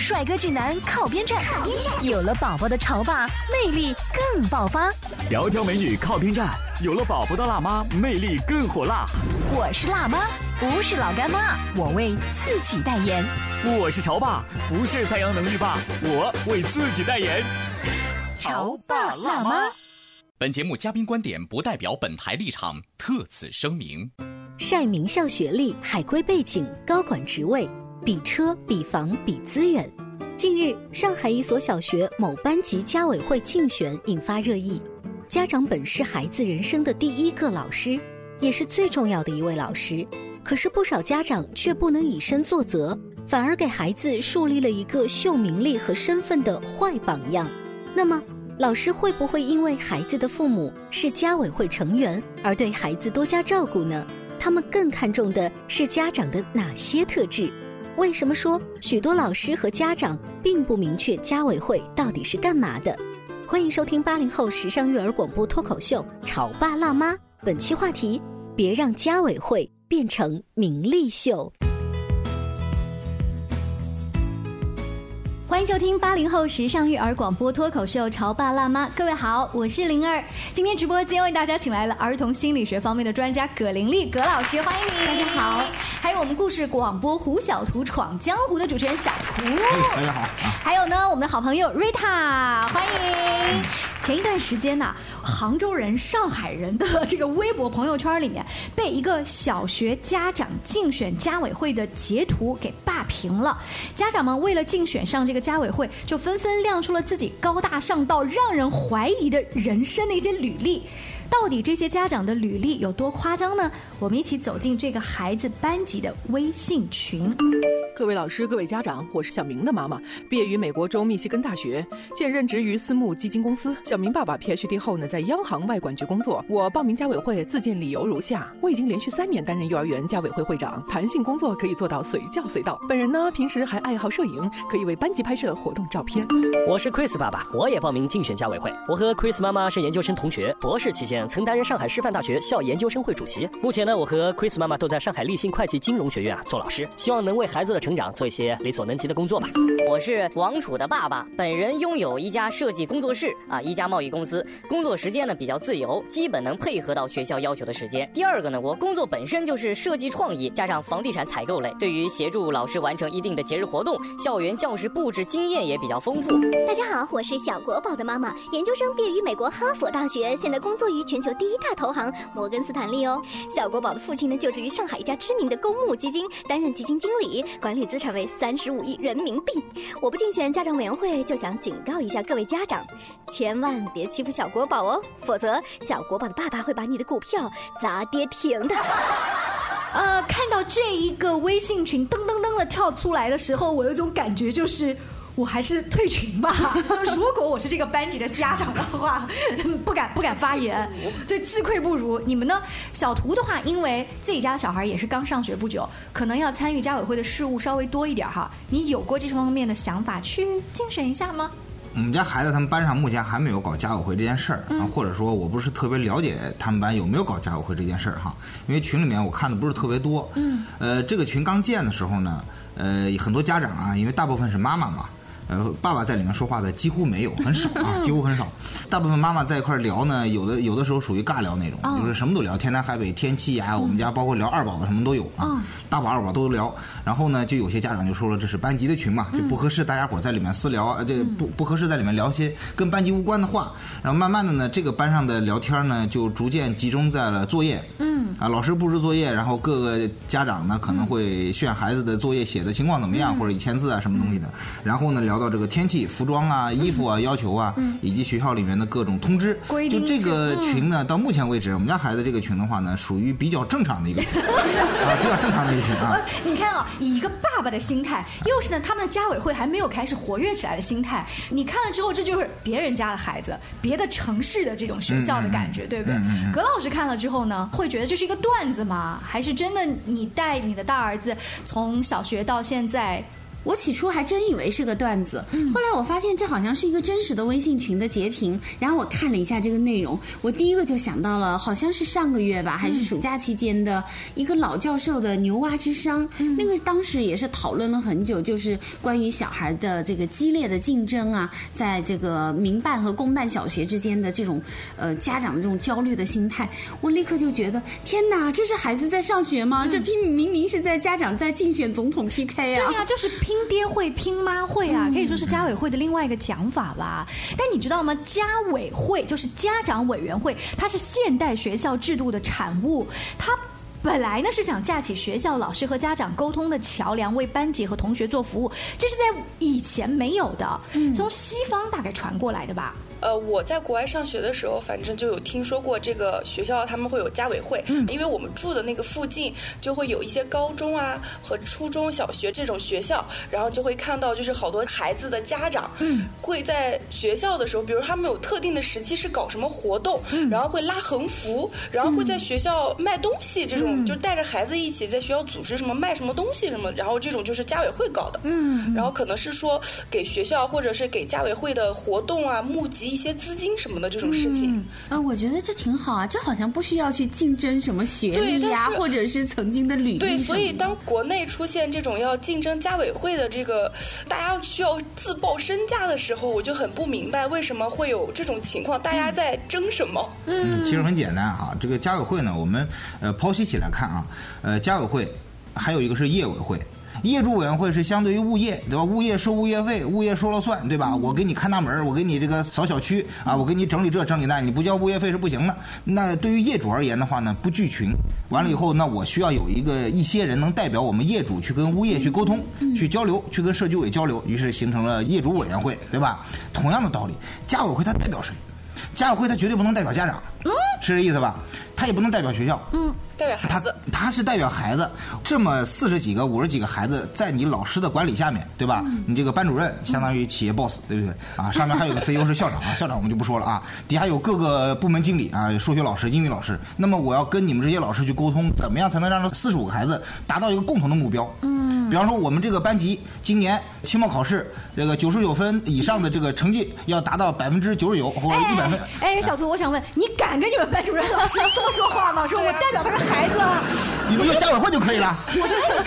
帅哥俊男靠边站，有了宝宝的潮爸魅力更爆发。窈窕美女靠边站，有了宝宝的辣妈魅力更火辣。我是辣妈，不是老干妈，我为自己代言。我是潮爸，不是太阳能浴霸，我为自己代言。潮爸辣妈。本节目嘉宾观点不代表本台立场，特此声明。晒名校学历、海归背景、高管职位。比车、比房、比资源。近日，上海一所小学某班级家委会竞选引发热议。家长本是孩子人生的第一个老师，也是最重要的一位老师。可是不少家长却不能以身作则，反而给孩子树立了一个秀名利和身份的坏榜样。那么，老师会不会因为孩子的父母是家委会成员而对孩子多加照顾呢？他们更看重的是家长的哪些特质？为什么说许多老师和家长并不明确家委会到底是干嘛的？欢迎收听八零后时尚育儿广播脱口秀《潮爸辣妈》，本期话题：别让家委会变成名利秀。欢迎收听八零后时尚育儿广播脱口秀《潮爸辣妈》，各位好，我是灵儿。今天直播间为大家请来了儿童心理学方面的专家葛玲丽葛老师，欢迎你。大家好。还有我们故事广播《胡小图闯江湖》的主持人小图，大家好。还有呢，我们的好朋友瑞塔，欢迎。前一段时间呢，杭州人、上海人的这个微博朋友圈里面，被一个小学家长竞选家委会的截图给霸屏了。家长们为了竞选上这个家委会，就纷纷亮出了自己高大上到让人怀疑的人生的一些履历。到底这些家长的履历有多夸张呢？我们一起走进这个孩子班级的微信群。各位老师，各位家长，我是小明的妈妈，毕业于美国州密西根大学，现任职于私募基金公司。小明爸爸 PhD 后呢，在央行外管局工作。我报名家委会自荐理由如下：我已经连续三年担任幼儿园家委会会长，弹性工作可以做到随叫随到。本人呢，平时还爱好摄影，可以为班级拍摄活动照片。我是 Chris 爸爸，我也报名竞选家委会。我和 Chris 妈妈是研究生同学，博士期间曾担任上海师范大学校研究生会主席。目前呢，我和 Chris 妈妈都在上海立信会计金融学院啊做老师，希望能为孩子的成长做一些力所能及的工作吧。我是王楚的爸爸，本人拥有一家设计工作室啊，一家贸易公司，工作时间呢比较自由，基本能配合到学校要求的时间。第二个呢，我工作本身就是设计创意，加上房地产采购类，对于协助老师完成一定的节日活动，校园教室布置经验也比较丰富。大家好，我是小国宝的妈妈，研究生毕业于美国哈佛大学，现在工作于全球第一大投行摩根斯坦利哦。小国宝的父亲呢，就职于上海一家知名的公募基金，担任基金经理，管理资产为三十五亿人民币。我不竞选家长委员会，就想警告一下各位家长，千万别欺负小国宝哦，否则小国宝的爸爸会把你的股票砸跌停的。呃，看到这一个微信群噔噔噔的跳出来的时候，我有种感觉就是。我还是退群吧。如果我是这个班级的家长的话，不敢不敢发言。对，自愧不如。你们呢？小图的话，因为自己家的小孩也是刚上学不久，可能要参与家委会的事务稍微多一点哈。你有过这方面的想法去竞选一下吗？我们家孩子他们班上目前还没有搞家委会这件事儿啊，或者说我不是特别了解他们班有没有搞家委会这件事儿哈。因为群里面我看的不是特别多。嗯。呃，这个群刚建的时候呢，呃，很多家长啊，因为大部分是妈妈嘛。呃，爸爸在里面说话的几乎没有，很少啊，几乎很少。大部分妈妈在一块聊呢，有的有的时候属于尬聊那种，就是什么都聊，天南海北，天气呀，我们家包括聊二宝的什么都有啊，大宝二宝都聊。然后呢，就有些家长就说了，这是班级的群嘛，就不合适，大家伙在里面私聊，这不不合适在里面聊些跟班级无关的话。然后慢慢的呢，这个班上的聊天呢，就逐渐集中在了作业。嗯。啊，老师布置作业，然后各个家长呢可能会炫孩子的作业写的情况怎么样，或者以签字啊什么东西的。然后呢聊。到这个天气、服装啊、衣服啊要求啊，以及学校里面的各种通知。就这个群呢，到目前为止，我们家孩子这个群的话呢，属于比较正常的一个群 啊，比较正常的一个群啊。呃，你看啊，以一个爸爸的心态，又是呢他们的家委会还没有开始活跃起来的心态，你看了之后，这就是别人家的孩子，别的城市的这种学校的感觉，对不对？葛老师看了之后呢，会觉得这是一个段子吗？还是真的你带你的大儿子从小学到现在？我起初还真以为是个段子，后来我发现这好像是一个真实的微信群的截屏。然后我看了一下这个内容，我第一个就想到了，好像是上个月吧，还是暑假期间的一个老教授的牛蛙之殇。那个当时也是讨论了很久，就是关于小孩的这个激烈的竞争啊，在这个民办和公办小学之间的这种呃家长的这种焦虑的心态。我立刻就觉得，天哪，这是孩子在上学吗？这明明明是在家长在竞选总统 PK 啊！对呀、就是 拼爹会、拼妈会啊，可以说是家委会的另外一个讲法吧。但你知道吗？家委会就是家长委员会，它是现代学校制度的产物，它。本来呢是想架起学校老师和家长沟通的桥梁，为班级和同学做服务，这是在以前没有的，从西方大概传过来的吧。呃，我在国外上学的时候，反正就有听说过这个学校他们会有家委会，因为我们住的那个附近就会有一些高中啊和初中小学这种学校，然后就会看到就是好多孩子的家长，嗯，会在学校的时候，比如他们有特定的时期是搞什么活动，然后会拉横幅，然后会在学校卖东西，这种、就带着孩子一起在学校组织什么卖什么东西什么，然后这种就是家委会搞的，嗯，然后可能是说给学校或者是给家委会的活动啊募集一些资金什么的这种事情。啊，我觉得这挺好啊，这好像不需要去竞争什么学历呀、但是或者是曾经的履历对，什么的所以当国内出现这种要竞争家委会的这个，大家需要自报身价的时候，我就很不明白为什么会有这种情况，大家在争什么？嗯，其实很简单哈，这个家委会呢，我们呃剖析起来看啊，呃，家委会还有一个是业委会。业主委员会是相对于物业，对吧？物业收物业费，物业说了算，对吧？我给你看大门，我给你这个扫小区啊，我给你整理这整理那，你不交物业费是不行的。那对于业主而言的话呢，不聚群，完了以后，那我需要有一个一些人能代表我们业主去跟物业去沟通、去交流、去跟社区委交流，于是形成了业主委员会，对吧？同样的道理，家委会它代表谁？家委会它绝对不能代表家长，是这意思吧？它也不能代表学校，嗯代表孩他子。他是代表孩子，这么四十几个、五十几个孩子在你老师的管理下面，对吧？你这个班主任相当于企业 boss，对不对？啊，上面还有个 CEO 是校长啊，校长我们就不说了啊，底下有各个部门经理啊，数学老师、英语老师。那么我要跟你们这些老师去沟通，怎么样才能让这四十五个孩子达到一个共同的目标？嗯，比方说我们这个班级今年期末考试这个九十九分以上的这个成绩要达到百分之九十九或者一百分。哎，哎小图，我想问，你敢跟你们班主任老师这么说话吗？说我代表他是孩子啊，你不就家委会就可以了，是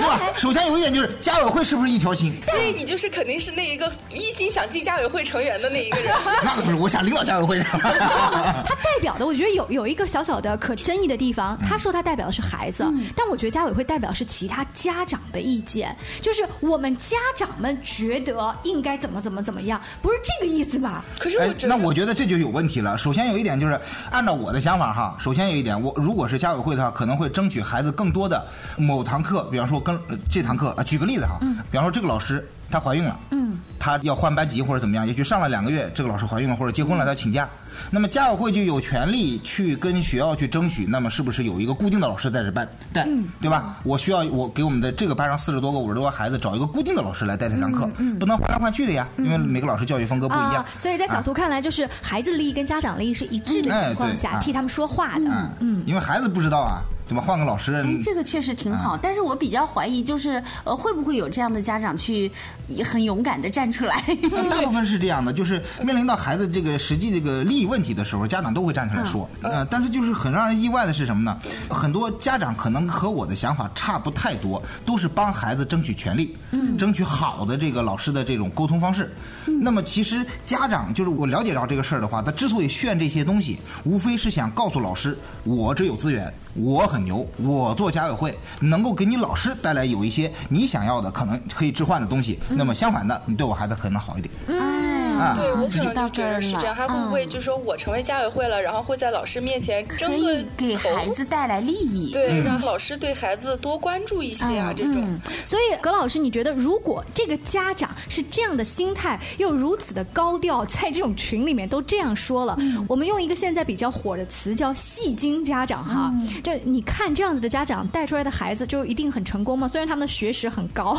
吧？首先有一点就是家委会是不是一条心？所以你就是肯定是那一个一心想进家委会成员的那一个人。那可不是，我想领导家委会。他代表的，我觉得有有一个小小的可争议的地方。他说他代表的是孩子，但我觉得家委会代表的是其他家长的意见，就是我们家长们觉得应该怎么怎么怎么样，不是这个意思吧？可是哎我觉，得，那我觉得这就有问题了。首先有一点就是，按照我的想法哈，首先有一点，我如果是家委会的话，可能会争取孩子更多的某堂课，比方说跟呃这堂课啊，举个例子哈，比方说这个老师她怀孕了，嗯，她要换班级或者怎么样，也许上了两个月，这个老师怀孕了或者结婚了，她请假。那么家委会就有权利去跟学校去争取，那么是不是有一个固定的老师在这班带，对吧？我需要我给我们的这个班上四十多个、五十多个孩子找一个固定的老师来带他上课，不能换来换去的呀，因为每个老师教育风格不一样。啊。，所以在小图看来，就是孩子的利益跟家长利益是一致的哎情况下，替他们说话的。嗯。嗯，因为孩子不知道啊，对吧？换个老师，哎，这个确实挺好，但是我比较怀疑，就是呃，会不会有这样的家长去也很勇敢的站出来？大部分是这样的，就是面临到孩子这个实际这个利益问题的时候，家长都会站出来说。呃，但是就是很让人意外的是什么呢？很多家长可能和我的想法差不太多，都是帮孩子争取权利，嗯，争取好的这个老师的这种沟通方式。那么其实家长就是我了解到这个事儿的话，他之所以炫这些东西，无非是想告诉老师，我这有资源，我很牛，我做家委会能够给你老师带来有一些你想要的可能可以置换的东西。那么相反的，你对我孩子可能好一点。啊对我可能就觉得是这样，了他会不会嗯就说我成为家委会了，然后会在老师面前争个以给孩子带来利益。对，让老师对孩子多关注一些啊，嗯这种。所以葛老师，你觉得如果这个家长是这样的心态，又如此的高调，在这种群里面都这样说了，我们用一个现在比较火的词叫“戏精家长”哈，就你看这样子的家长带出来的孩子就一定很成功吗？虽然他们的学识很高，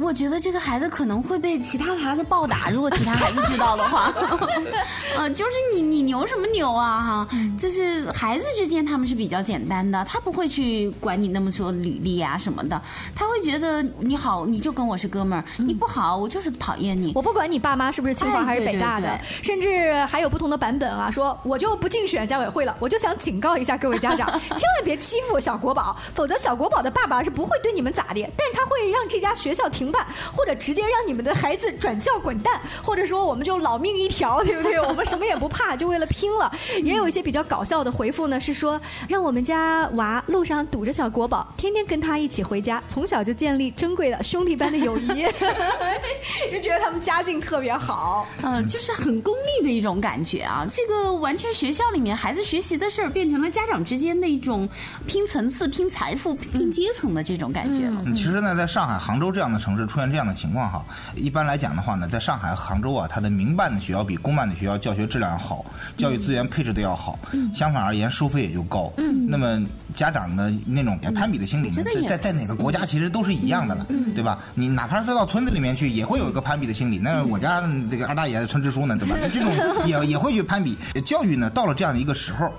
我觉得这个孩子可能会被其他的孩子暴打，如果其他孩子知道的话。呃，就是你你牛什么牛啊哈！就是孩子之间他们是比较简单的，他不会去管你那么说履历啊什么的，他会觉得你好你就跟我是哥们儿，你不好我就是讨厌你。我不管你爸妈是不是清华哎还是北大的，甚至还有不同的版本啊，说我就不竞选家委会了，我就想警告一下各位家长，千万别欺负小国宝，否则小国宝的爸爸是不会对你们咋的，但是他会让这家学校停办，或者直接让你们的孩子转校滚蛋，或者说我们就老命一条，对不对？我们什么也不怕，就为了拼了。也有一些比较搞笑的回复呢，是说让我们家娃路上堵着小国宝，天天跟他一起回家，从小就建立珍贵的兄弟般的友谊，就觉得他们家境特别好。嗯，就是很功利的一种感觉啊！这个完全学校里面孩子学习的事儿，变成了家长之间的一种拼层次、拼财富、拼阶层的这种感觉了。嗯其实呢，在上海、杭州这样的城市出现这样的情况哈，一般来讲的话呢，在上海、杭州啊，它的民办的学校比公办的学校教学质量要好，教育资源配置的要好，相反而言收费也就高。嗯那么家长的那种攀比的心理呢在在在哪个国家其实都是一样的了，对吧？你哪怕是到村子里面去，也会有一个攀比的心理。那我家这个二大爷村支书呢，对吧？这种也也会去攀比。教育呢，到了这样的一个时候，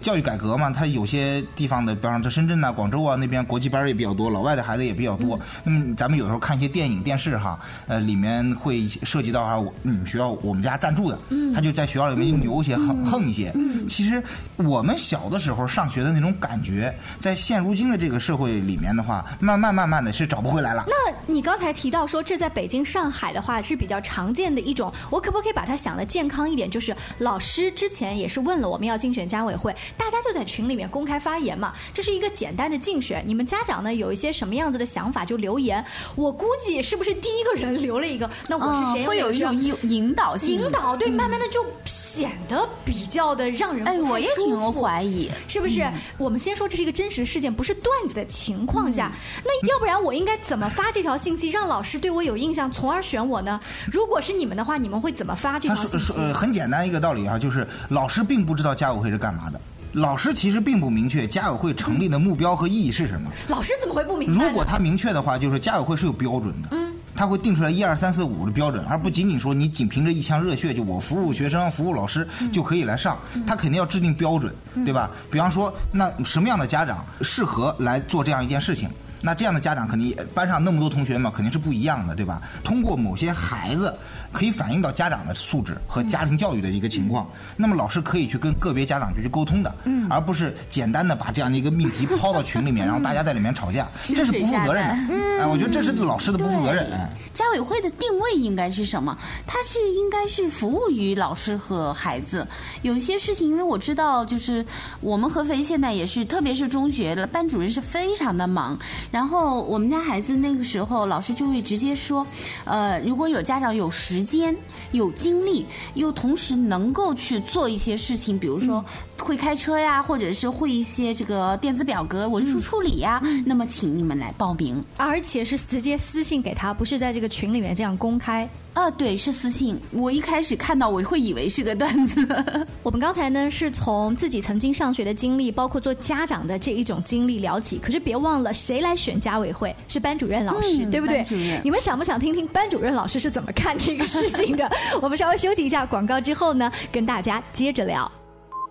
教育改革嘛，它有些地方的，比方说深圳呐、广州啊那边国际班也比较多，老外的孩子也比较多。那么咱们有时候看一些电影、电视哈，呃，里面会涉及到哈，我你们学校我们家赞助的，他就在学校里面牛一些、横横一些。其实我们小的时候上学的那种感觉，在现如今的这个社会里面的话，慢慢慢慢的是找不回来了。那你刚才提到说，这在北京、上海的话是比较常见的一种，我可不可以把它想的健康一点？就是老师之前也是问了我们要竞选家委会，大家就在群里面公开发言嘛，这是一个简单的竞选。你们家长呢有一些什么样子的想法就留言，我估计是不是第一个人留了一个，那我是谁？嗯会有一种引引引导性，引导，对，慢慢的就显得比较的让人哎，我也挺怀疑，是不是？我们先说这是一个真实事件，不是段子的情况下，那要不然我应该怎么发这条信息，让老师对我有印象，从而选我呢？如果是你们的话，你们会怎么发这条信息说说？呃很简单一个道理啊，就是老师并不知道家委会是干嘛的。老师其实并不明确家委会成立的目标和意义是什么。老师怎么会不明白？如果他明确的话，就是家委会是有标准的，嗯，他会定出来一二三四五的标准，而不仅仅说你仅凭着一腔热血，就我服务学生、服务老师就可以来上，他肯定要制定标准，对吧？比方说，那什么样的家长适合来做这样一件事情？那这样的家长肯定班上那么多同学嘛，肯定是不一样的，对吧？通过某些孩子。可以反映到家长的素质和家庭教育的一个情况，那么老师可以去跟个别家长去去沟通的，嗯而不是简单的把这样的一个命题抛到群里面，然后大家在里面吵架，这是不负责任的。哎，我觉得这是老师的不负责任。哎家委会的定位应该是什么？它是应该是服务于老师和孩子。有些事情，因为我知道，就是我们合肥现在也是，特别是中学的，班主任是非常的忙。然后我们家孩子那个时候，老师就会直接说，呃，如果有家长有时间、有精力，又同时能够去做一些事情，比如说会开车呀，或者是会一些这个电子表格文书处理呀，那么请你们来报名。而且是直接私信给他，不是在这个群里面这样公开。啊，对，是私信。我一开始看到我会以为是个段子。我们刚才呢是从自己曾经上学的经历，包括做家长的这一种经历聊起。可是别忘了，谁来选家委会是班主任老师，嗯对不对主任？你们想不想听听班主任老师是怎么看这个事情的？我们稍微休息一下广告之后呢，跟大家接着聊。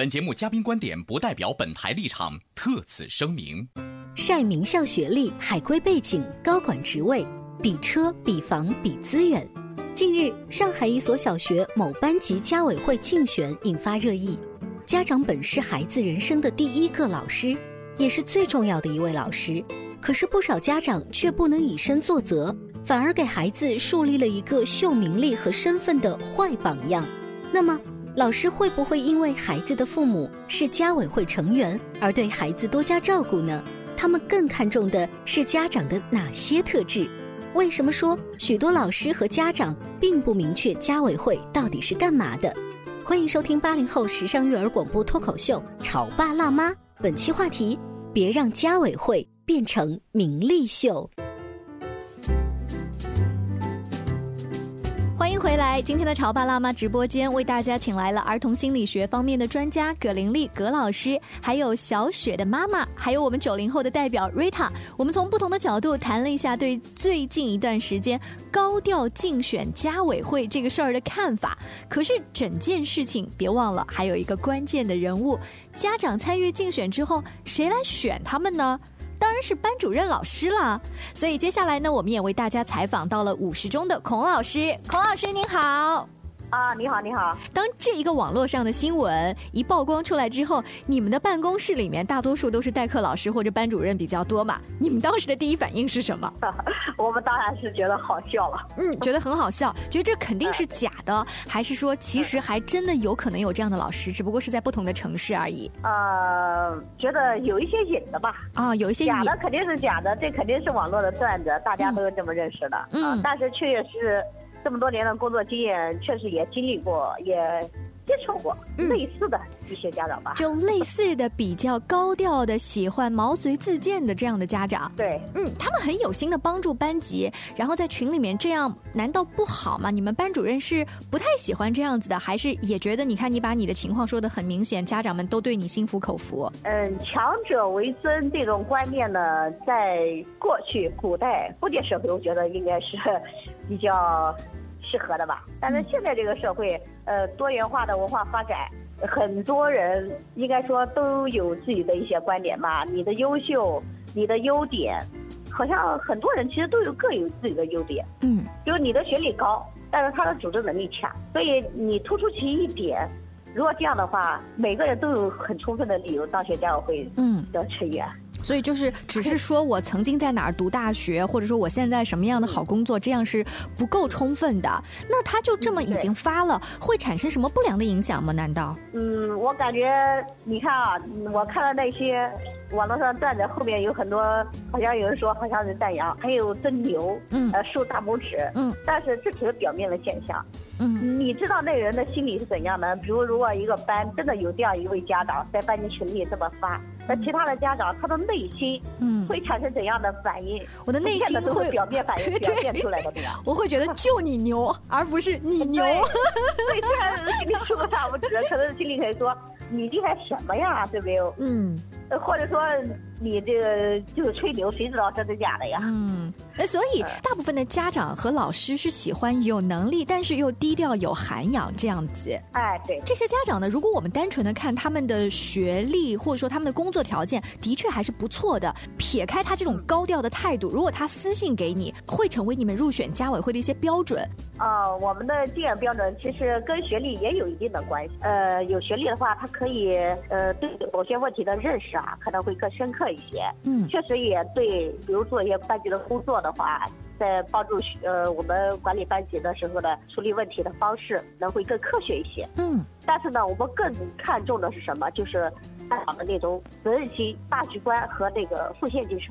本节目嘉宾观点不代表本台立场，特此声明。晒名校学历、海归背景、高管职位，比车、比房、比资源。近日，上海一所小学某班级家委会竞选引发热议。家长本是孩子人生的第一个老师，也是最重要的一位老师。可是不少家长却不能以身作则，反而给孩子树立了一个秀名利和身份的坏榜样。那么，老师会不会因为孩子的父母是家委会成员而对孩子多加照顾呢？他们更看重的是家长的哪些特质？为什么说许多老师和家长并不明确家委会到底是干嘛的？欢迎收听八零后时尚育儿广播脱口秀《潮爸辣妈》，本期话题：别让家委会变成名利秀。回来！今天的潮爸辣妈直播间为大家请来了儿童心理学方面的专家葛玲丽葛老师，还有小雪的妈妈，还有我们九零后的代表 Rita。我们从不同的角度谈了一下对最近一段时间高调竞选家委会这个事儿的看法。可是整件事情别忘了还有一个关键的人物，家长参与竞选之后，谁来选他们呢？当然是班主任老师了，所以接下来呢，我们也为大家采访到了五十中的孔老师。孔老师您好。啊，你好，你好。当这一个网络上的新闻一曝光出来之后，你们的办公室里面大多数都是代课老师或者班主任比较多嘛？你们当时的第一反应是什么？我们当然是觉得好笑了。嗯，觉得很好笑，觉得这肯定是假的，还是说其实还真的有可能有这样的老师，只不过是在不同的城市而已？呃，觉得有一些隐的吧。啊，有一些假的肯定是假的，这肯定是网络的段子，大家都这么认识的。嗯，但是确实。这么多年的工作经验，确实也经历过，也接触过类似的一些家长吧。就类似的比较高调的、喜欢毛遂自荐的这样的家长。对，嗯，他们很有心的帮助班级，然后在群里面这样，难道不好吗？你们班主任是不太喜欢这样子的，还是也觉得你看你把你的情况说的很明显，家长们都对你心服口服？嗯，强者为尊这种观念呢，在过去古代封建社会，我觉得应该是。比较适合的吧，但是现在这个社会，呃，多元化的文化发展，很多人应该说都有自己的一些观点吧。你的优秀，你的优点，好像很多人其实都有各有自己的优点。嗯，就是你的学历高，但是他的组织能力强，所以你突出其一点。如果这样的话，每个人都有很充分的理由当选家委会的成员。所以就是，只是说我曾经在哪儿读大学，或者说我现在什么样的好工作，这样是不够充分的。那他就这么已经发了，会产生什么不良的影响吗？难道？嗯，我感觉，你看啊，我看了那些网络上段子，后面有很多，好像有人说好像是赞扬，还有真牛，嗯，呃，竖大拇指，嗯，但是这只是表面的现象。嗯，你知道那人的心理是怎样的？比如，如果一个班真的有这样一位家长在班级群里这么发，那其他的家长他的内心，嗯，会产生怎样的反应？我的内心会表面反应表现出来的？我会觉得就你牛，而不是你牛。对，虽然心里竖个大拇指，可能心里可以说你厉害什么呀？对不对？嗯。或者说你这个就是吹牛，谁知道真的假的呀？嗯，那所以大部分的家长和老师是喜欢有能力，但是又低调有涵养这样子。哎，对，这些家长呢，如果我们单纯的看他们的学历或者说他们的工作条件，的确还是不错的。撇开他这种高调的态度，如果他私信给你，会成为你们入选家委会的一些标准。啊，我们的竞选标准其实跟学历也有一定的关系。呃，有学历的话，他可以呃对某些问题的认识啊，可能会更深刻一些。嗯，确实也对，比如做一些班级的工作的话，在帮助呃我们管理班级的时候呢，处理问题的方式能会更科学一些。嗯，但是呢，我们更看重的是什么？就是大长的那种责任心、大局观和那个奉献精神。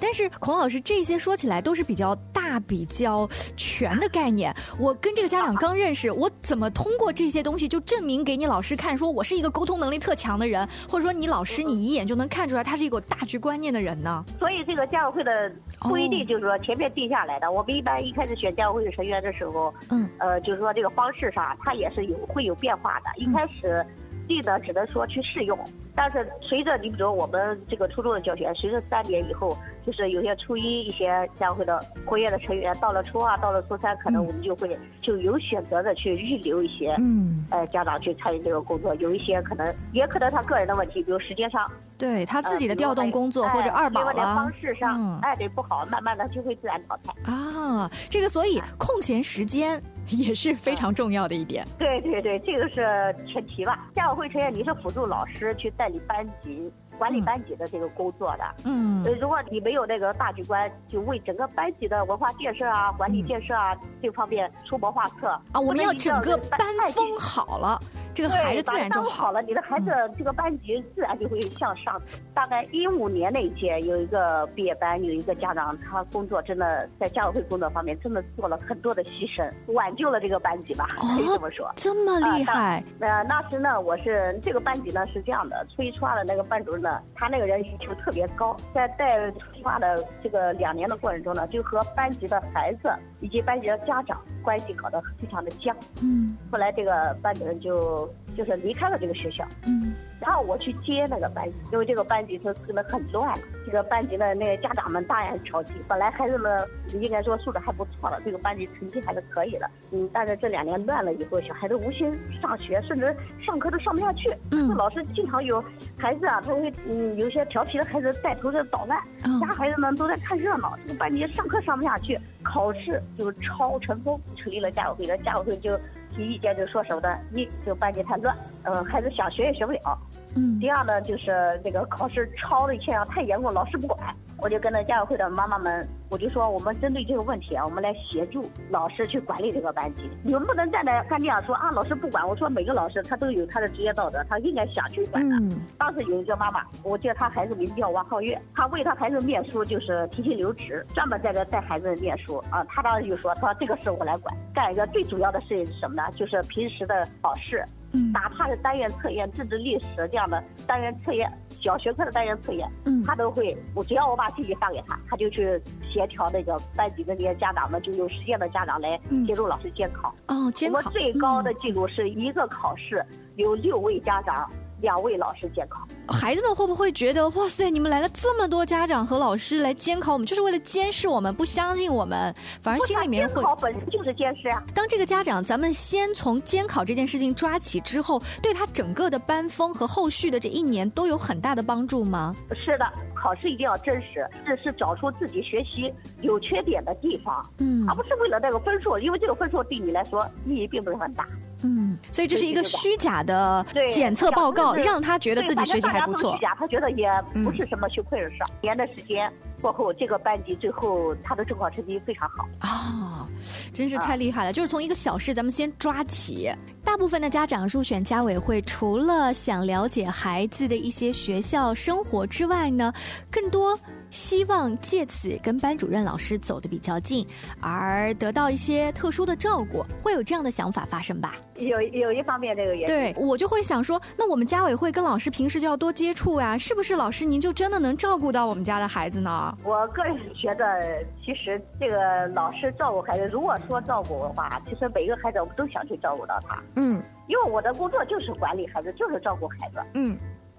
但是孔老师，这些说起来都是比较大、比较全的概念。我跟这个家长刚认识，我怎么通过这些东西就证明给你老师看，说我是一个沟通能力特强的人，或者说你老师你一眼就能看出来他是一个有大局观念的人呢？所以这个家委会的规定就是说前面定下来的。我们一般一开始选家委会成员的时候，嗯，呃，就是说这个方式上它也是有会有变化的。一开始。地呢，只能说去试用。但是随着你比如我们这个初中的教学，随着三年以后，就是有些初一一些家会的活跃的成员，到了初二，到了初三，可能我们就会就有选择的去预留一些，嗯，呃，家长去参与这个工作。有一些可能也可能他个人的问题，比如时间上，对他自己的呃调动工作或者二宝的方式上，嗯哎，对不好，慢慢的就会自然淘汰。啊，这个所以空闲时间也是非常重要的一点。对对对，这个是前提吧。家委会成员你是辅助老师去代理班级、管理班级的这个工作的。嗯呃，如果你没有那个大局观，就为整个班级的文化建设啊、管理建设啊、这方面出谋划策嗯啊，我们要整个班爱风好了，这个孩子自然就好。了，你的孩子这个班级自然就会向上。大概一五年那一届有一个毕业班，有一个家长，他工作真的在家委会工作方面真的做了很多的牺牲，挽救了这个班级吧，可以这么说。哦这么厉害！呃，那时呢，我是这个班级呢是这样的，初一初二的那个班主任呢，他那个人要求特别高，在带初一初二的这个两年的过程中呢，就和班级的孩子以及班级的家长关系搞得非常的僵。嗯后来这个班主任就就是离开了这个学校。嗯然后我去接那个班级，因为这个班级是真的很乱，这个班级的那个家长们当然很着急。本来孩子们应该说素质还不错了，这个班级成绩还是可以的，嗯，但是这两年乱了以后，小孩子无心上学，甚至上课都上不下去。嗯，老师经常有孩子啊，他会嗯有些调皮的孩子带头在捣乱，嗯其他孩子们都在看热闹，这个班级上课上不下去，考试就超成风。成立了家委会，的家委会就提意见，就说什么的？一，就班级太乱，嗯，孩子想学也学不了。嗯。第二呢，就是这个考试抄的现象太严重，老师不管。我就跟那家委会的妈妈们，我就说，我们针对这个问题啊，我们来协助老师去管理这个班级。你们不能站在干这样说啊，老师不管。我说每个老师他都有他的职业道德，他应该想去管的。嗯当时有一个妈妈，我记得她孩子名字叫王浩月，她为她孩子念书就是提前留职，专门在这带孩子念书啊。她当时就说，她说这个事我来管，干一个最主要的事情是什么呢？就是平时的考试，嗯哪怕是单元测验、政治历史这样的单元测验。小学科的单元测验，嗯，他都会，我只要我把信息发给他，他就去协调那个班级的那些家长们，就有时间的家长来协助老师监考。哦，监考。我们最高的记录是一个考试有六位家长。两位老师监考，孩子们会不会觉得哇塞，你们来了这么多家长和老师来监考我们，就是为了监视我们，不相信我们，反而心里面会。监考本身就是监视啊。当这个家长，咱们先从监考这件事情抓起之后，对他整个的班风和后续的这一年都有很大的帮助吗？是的，考试一定要真实，这是找出自己学习有缺点的地方，嗯，而不是为了那个分数，因为这个分数对你来说意义并不是很大。嗯，所以这是一个虚假的检测报告，让他觉得自己学习还不错。虚假，他觉得也不是什么羞愧的事。年的时间过后，这个班级最后他的中考成绩非常好。啊、哦，真是太厉害了！就是从一个小事，咱们先抓起。大部分的家长入选家委会，除了想了解孩子的一些学校生活之外呢，更多。希望借此跟班主任老师走得比较近，而得到一些特殊的照顾，会有这样的想法发生吧？有有一方面这个原因，对我就会想说，那我们家委会跟老师平时就要多接触呀、啊，是不是？老师您就真的能照顾到我们家的孩子呢？我个人觉得，其实这个老师照顾孩子，如果说照顾的话，其实每一个孩子我们都想去照顾到他。嗯，因为我的工作就是管理孩子，就是照顾孩子。嗯，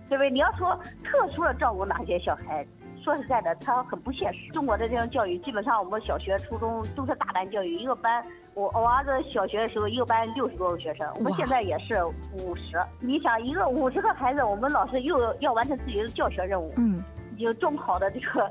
对不对？你要说特殊的照顾哪些小孩？说实在的，他很不现实。中国的这种教育，基本上我们小学、初中都是大班教育，一个班，我我儿子小学的时候，一个班六十多个学生，我们现在也是五十。你想，一个五十个孩子，我们老师又要完成自己的教学任务，嗯，就中考的这个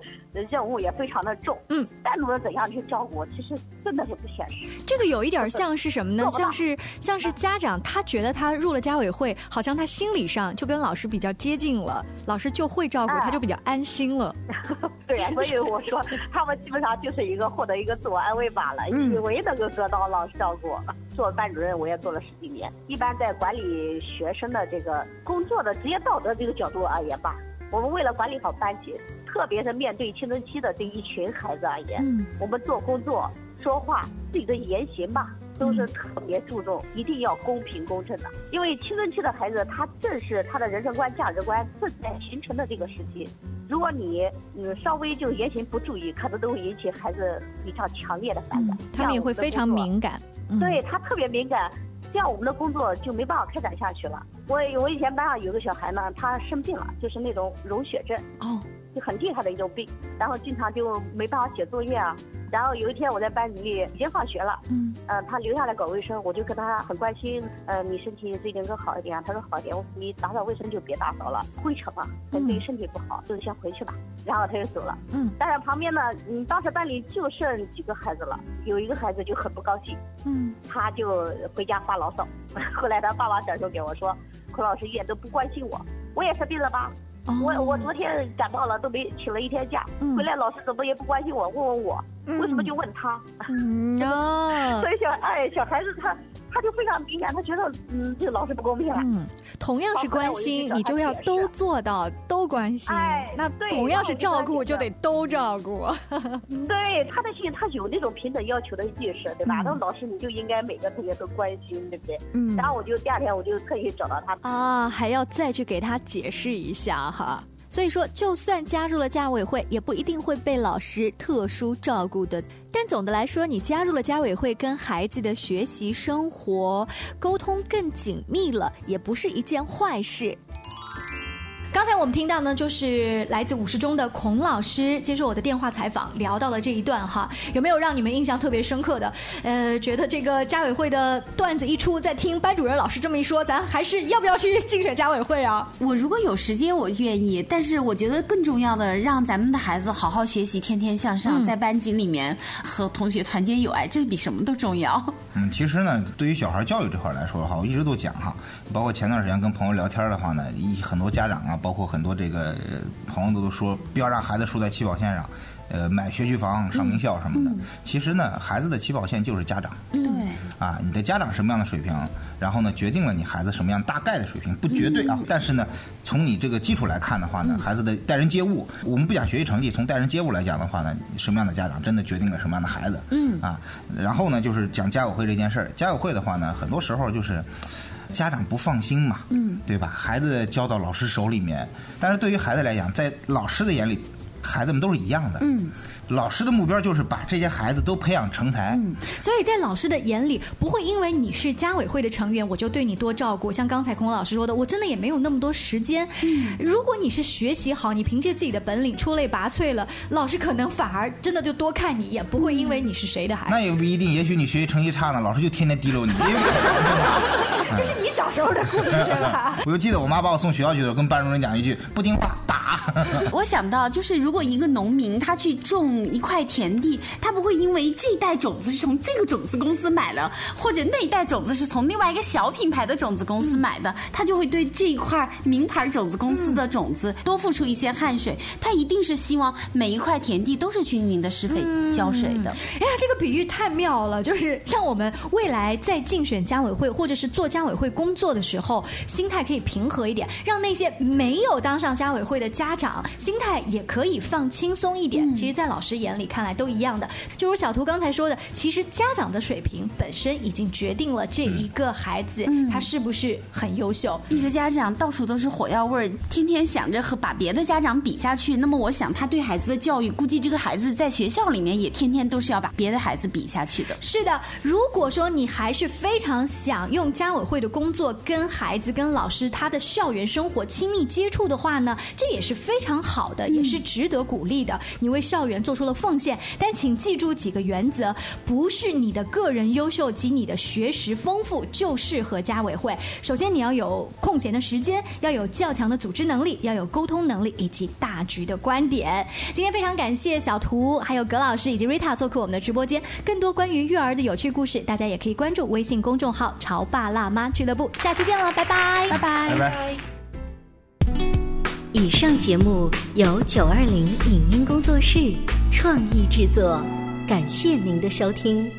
任务也非常的重，嗯，单独的怎样去照顾，其实真的是不现实。这个有一点像是什么呢？像是像是家长，他觉得他入了家委会，好像他心理上就跟老师比较接近了，老师就会照顾，哎、他就比较安心了。对呀、啊，所以我说他们基本上就是一个获得一个自我安慰罢了，嗯、以为能够得到老师照顾。做班主任我也做了十几年，一般在管理学生的这个工作的职业道德这个角度而言吧，我们为了管理好班级，特别是面对青春期的这一群孩子而言，嗯、我们做工作、说话、自己的言行吧。都是特别注重，一定要公平公正的，因为青春期的孩子，他正是他的人生观、价值观正在形成的这个时期。如果你嗯稍微就言行不注意，可能都会引起孩子非常强烈的反感。嗯、他们也会非常敏感。嗯、对他特别敏感，这样我们的工作就没办法开展下去了。我我以前班上有个小孩呢，他生病了，就是那种溶血症，哦，就很厉害的一种病，然后经常就没办法写作业啊。然后有一天我在班里已经放学了，嗯，呃，他留下来搞卫生，我就跟他很关心，呃，你身体最近更好一点啊？他说好一点。我说你打扫卫生就别打扫了，灰尘嘛，对身体不好，就先回去吧。然后他就走了，嗯，但是旁边呢，嗯，当时班里就剩几个孩子了，有一个孩子就很不高兴，嗯，他就回家发牢骚。后来他爸爸转头给我说，孔老师一点都不关心我，我也生病了吧？我我昨天感冒了，都没请了一天假，回来老师怎么也不关心我，问问我，为什么就问他？嗯哦，所以小哎小孩子他他就非常敏感，他觉得嗯这个老师不公平了。嗯，同样是关心，你就要都做到都关心。哎，那同样是照顾，就得都照顾。对他的心，他有那种平等要求的意识，对吧？他说老师你就应该每个同学都关心，对不对？嗯。然后我就第二天我就特意找到他啊，还要再去给他解释一下哈。所以说，就算加入了家委会，也不一定会被老师特殊照顾的。但总的来说，你加入了家委会，跟孩子的学习生活沟通更紧密了，也不是一件坏事。刚才我们听到呢，就是来自五十中的孔老师接受我的电话采访，聊到了这一段哈，有没有让你们印象特别深刻的？呃，觉得这个家委会的段子一出，再听班主任老师这么一说，咱还是要不要去竞选家委会啊？我如果有时间，我愿意。但是我觉得更重要的，让咱们的孩子好好学习，天天向上，在班级里面和同学团结友爱，这比什么都重要。嗯，其实呢，对于小孩教育这块来说的话，我一直都讲哈，包括前段时间跟朋友聊天的话呢，一很多家长啊。包括很多这个朋友都说，不要让孩子输在起跑线上，呃，买学区房、上名校什么的。其实呢，孩子的起跑线就是家长。对。啊，你的家长什么样的水平，然后呢，决定了你孩子什么样大概的水平，不绝对啊。但是呢，从你这个基础来看的话呢，孩子的待人接物，我们不讲学习成绩，从待人接物来讲的话呢，什么样的家长真的决定了什么样的孩子。嗯。啊，然后呢，就是讲家委会这件事儿。家委会的话呢，很多时候就是。家长不放心嘛，嗯，对吧？孩子交到老师手里面，但是对于孩子来讲，在老师的眼里，孩子们都是一样的，嗯。老师的目标就是把这些孩子都培养成才。嗯，所以在老师的眼里，不会因为你是家委会的成员，我就对你多照顾。像刚才孔老师说的，我真的也没有那么多时间。嗯，如果你是学习好，你凭借自己的本领出类拔萃了，老师可能反而真的就多看你一眼，不会因为你是谁的孩子。那也不一定，也许你学习成绩差呢，老师就天天提溜你。这是你小时候的故事是吧？我就记得我妈把我送学校去的时候，跟班主任讲一句：不听话打。我想到就是，如果一个农民他去种一块田地，他不会因为这一袋种子是从这个种子公司买了，或者那一袋种子是从另外一个小品牌的种子公司买的，他就会对这一块名牌种子公司的种子多付出一些汗水。他一定是希望每一块田地都是均匀的施肥浇水的。哎呀，这个比喻太妙了！就是像我们未来在竞选家委会或者是做家委会工作的时候，心态可以平和一点，让那些没有当上家委会的家长心态也可以放轻松一点。其实，在老师眼里看来都一样的。就如小图刚才说的，其实家长的水平本身已经决定了这一个孩子他是不是很优秀。一个家长到处都是火药味儿，天天想着和把别的家长比下去，那么我想他对孩子的教育，估计这个孩子在学校里面也天天都是要把别的孩子比下去的。是的，如果说你还是非常想用家委会的工作跟孩子、跟老师他的校园生活亲密接触的话呢，这也是非常好的，也是值得鼓励的。你为校园做出了奉献，但请记住几个原则：不是你的个人优秀及你的学识丰富就适合家委会。首先，你要有空闲的时间，要有较强的组织能力，要有沟通能力以及大局的观点。今天非常感谢小图、还有葛老师以及瑞塔做客我们的直播间。更多关于育儿的有趣故事，大家也可以关注微信公众号“潮爸辣妈妈俱乐部”。下期见了，拜拜，拜拜，拜拜。以上节目由九二零影音工作室创意制作，感谢您的收听。